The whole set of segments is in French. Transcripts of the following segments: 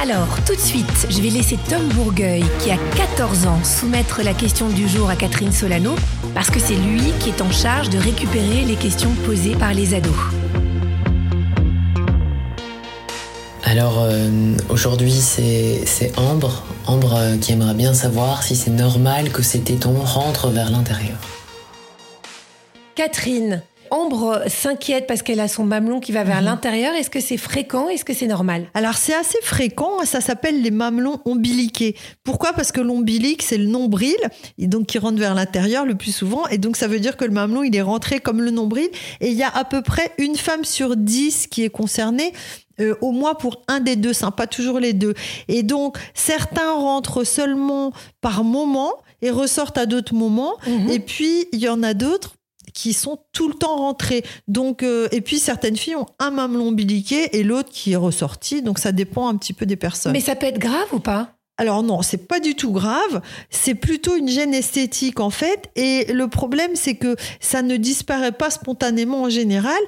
Alors, tout de suite, je vais laisser Tom Bourgueil, qui a 14 ans, soumettre la question du jour à Catherine Solano, parce que c'est lui qui est en charge de récupérer les questions posées par les ados. Alors euh, aujourd'hui c'est Ambre, Ambre euh, qui aimerait bien savoir si c'est normal que ces tétons rentrent vers l'intérieur. Catherine, Ambre s'inquiète parce qu'elle a son mamelon qui va vers Mhm. l'intérieur. Est-ce que c'est fréquent? Est-ce que c'est normal? Alors c'est assez fréquent, ça s'appelle les mamelons ombiliqués. Pourquoi? Parce que l'ombilic c'est le nombril, et donc qui rentre vers l'intérieur le plus souvent, et donc ça veut dire que le mamelon il est rentré comme le nombril, et il y a à peu près une femme sur dix qui est concernée. euh, au moins pour un des deux seins, pas toujours les deux. Et donc, certains rentrent seulement par moment et ressortent à d'autres moments. Mhm. Et puis, il y en a d'autres qui sont tout le temps rentrés. Donc, euh, et puis certaines filles ont un mamelon ombiliqué et l'autre qui est ressorti. Donc ça dépend un petit peu des personnes. Mais ça peut être grave ou pas? Alors non, c'est pas du tout grave. C'est plutôt une gêne esthétique en fait. Et le problème, c'est que ça ne disparaît pas spontanément en général.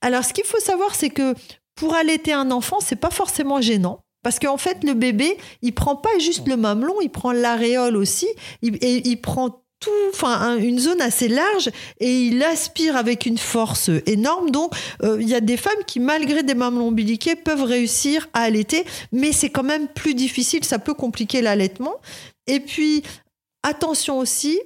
Alors ce qu'il faut savoir, c'est que pour allaiter un enfant, c'est pas forcément gênant. Parce qu'en fait, le bébé, il prend pas juste le mamelon, il prend l'aréole aussi, il- et il prend tout, enfin un- une zone assez large et il aspire avec une force énorme. Donc euh, il y a des femmes qui, malgré des mamelons ombiliqués, peuvent réussir à allaiter, mais c'est quand même plus difficile, ça peut compliquer l'allaitement. Et puis attention aussi,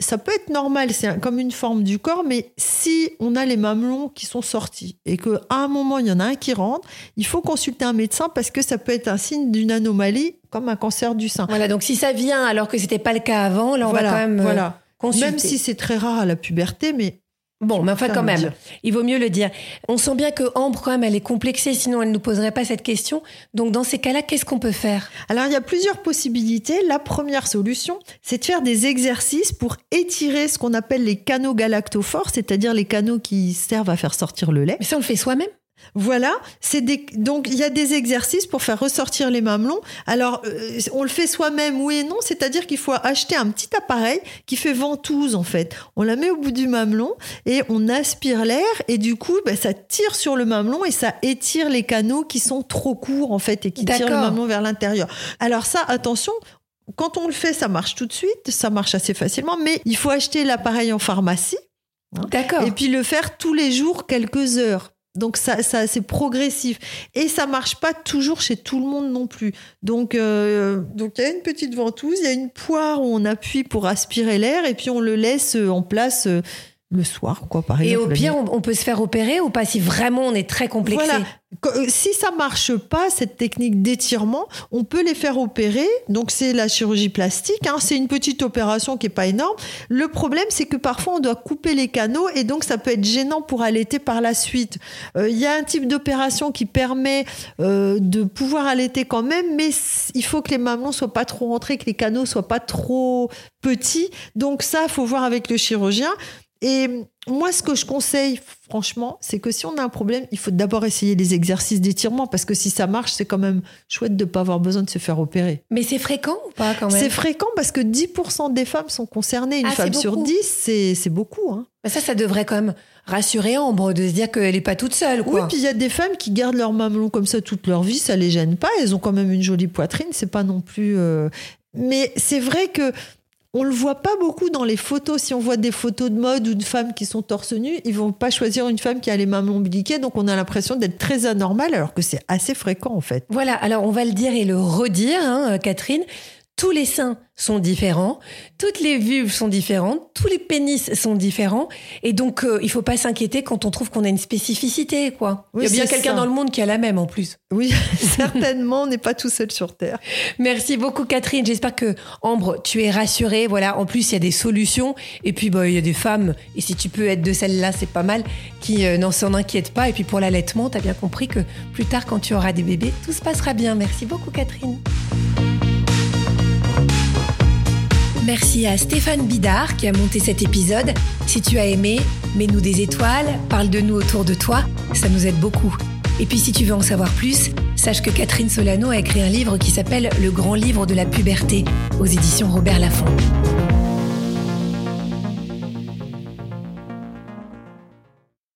ça peut être normal, c'est comme une forme du corps, mais si on a les mamelons qui sont sortis et qu'à un moment il y en a un qui rentre, il faut consulter un médecin parce que ça peut être un signe d'une anomalie comme un cancer du sein. Voilà, donc si ça vient alors que c'était pas le cas avant, là on voilà, va quand même euh, voilà. consulter. Même si c'est très rare à la puberté, mais Bon, mais enfin quand même, il vaut mieux le dire. On sent bien que Ambre quand même elle est complexée, sinon elle nous poserait pas cette question. Donc dans ces cas-là, qu'est-ce qu'on peut faire? Alors, il y a plusieurs possibilités. La première solution, c'est de faire des exercices pour étirer ce qu'on appelle les canaux galactophores, c'est-à-dire les canaux qui servent à faire sortir le lait. Mais ça on le fait soi-même Voilà, c'est des... donc il y a des exercices pour faire ressortir les mamelons. Alors, euh, on le fait soi-même, oui et non, c'est-à-dire qu'il faut acheter un petit appareil qui fait ventouse en fait. On la met au bout du mamelon et on aspire l'air et du coup, bah, ça tire sur le mamelon et ça étire les canaux qui sont trop courts en fait et qui tirent le mamelon vers l'intérieur. Alors ça, attention, quand on le fait, ça marche tout de suite, ça marche assez facilement, mais il faut acheter l'appareil en pharmacie D'accord. et puis le faire tous les jours, quelques heures. Donc ça, c'est progressif et ça marche pas toujours chez tout le monde non plus. Donc euh, donc il y a une petite ventouse, il y a une poire où on appuie pour aspirer l'air et puis on le laisse euh, en place euh, le soir quoi par Et exemple. au la pire, on, on peut se faire opérer ou pas si vraiment on est très complexé Voilà. Euh, Si ça marche pas, cette technique d'étirement, on peut les faire opérer. Donc, c'est la chirurgie plastique. hein. C'est une petite opération qui est pas énorme. Le problème, c'est que parfois, on doit couper les canaux et donc ça peut être gênant pour allaiter par la suite. Euh, Il y a un type d'opération qui permet euh, de pouvoir allaiter quand même, mais il faut que les mamelons soient pas trop rentrés, que les canaux soient pas trop petits. Donc, ça, faut voir avec le chirurgien. Et moi, ce que je conseille, franchement, c'est que si on a un problème, il faut d'abord essayer les exercices d'étirement parce que si ça marche, c'est quand même chouette de ne pas avoir besoin de se faire opérer. Mais c'est fréquent ou pas quand même? C'est fréquent parce que 10% des femmes sont concernées. Une Ah, femme sur beaucoup. 10, c'est c'est beaucoup. Hein. Bah Ça, ça devrait quand même rassurer Ambre de se dire qu'elle n'est pas toute seule. Oui, puis il y a des femmes qui gardent leur mamelon comme ça toute leur vie, ça les gêne pas. Elles ont quand même une jolie poitrine, c'est pas non plus. euh, Mais c'est vrai que on le voit pas beaucoup dans les photos. Si on voit des photos de mode ou de femmes qui sont torse nu, ils vont pas choisir une femme qui a les mamelons ombiliqués, donc on a l'impression d'être très anormal, alors que c'est assez fréquent en fait. Voilà, alors on va le dire et le redire, hein, Catherine. Tous les seins sont différents, toutes les vulves sont différentes, tous les pénis sont différents, et donc euh, il faut pas s'inquiéter quand on trouve qu'on a une spécificité, quoi. Oui, il y a bien quelqu'un dans le monde qui a la même en plus. Oui, certainement, on n'est pas tout seul sur Terre. Merci beaucoup Catherine. J'espère que Ambre, tu es rassurée. Voilà. En plus, il y a des solutions. Et puis, bah, il y a des femmes. Et si tu peux être de celles-là, c'est pas mal. Qui euh, n'en s'en inquiètent pas. Et puis pour l'allaitement, tu as bien compris que plus tard, quand tu auras des bébés, tout se passera bien. Merci beaucoup Catherine. Merci à Stéphane Bidard qui a monté cet épisode. Si tu as aimé, mets-nous des étoiles, parle de nous autour de toi, ça nous aide beaucoup. Et puis si tu veux en savoir plus, sache que Catherine Solano a écrit un livre qui s'appelle Le grand livre de la puberté aux éditions Robert Laffont.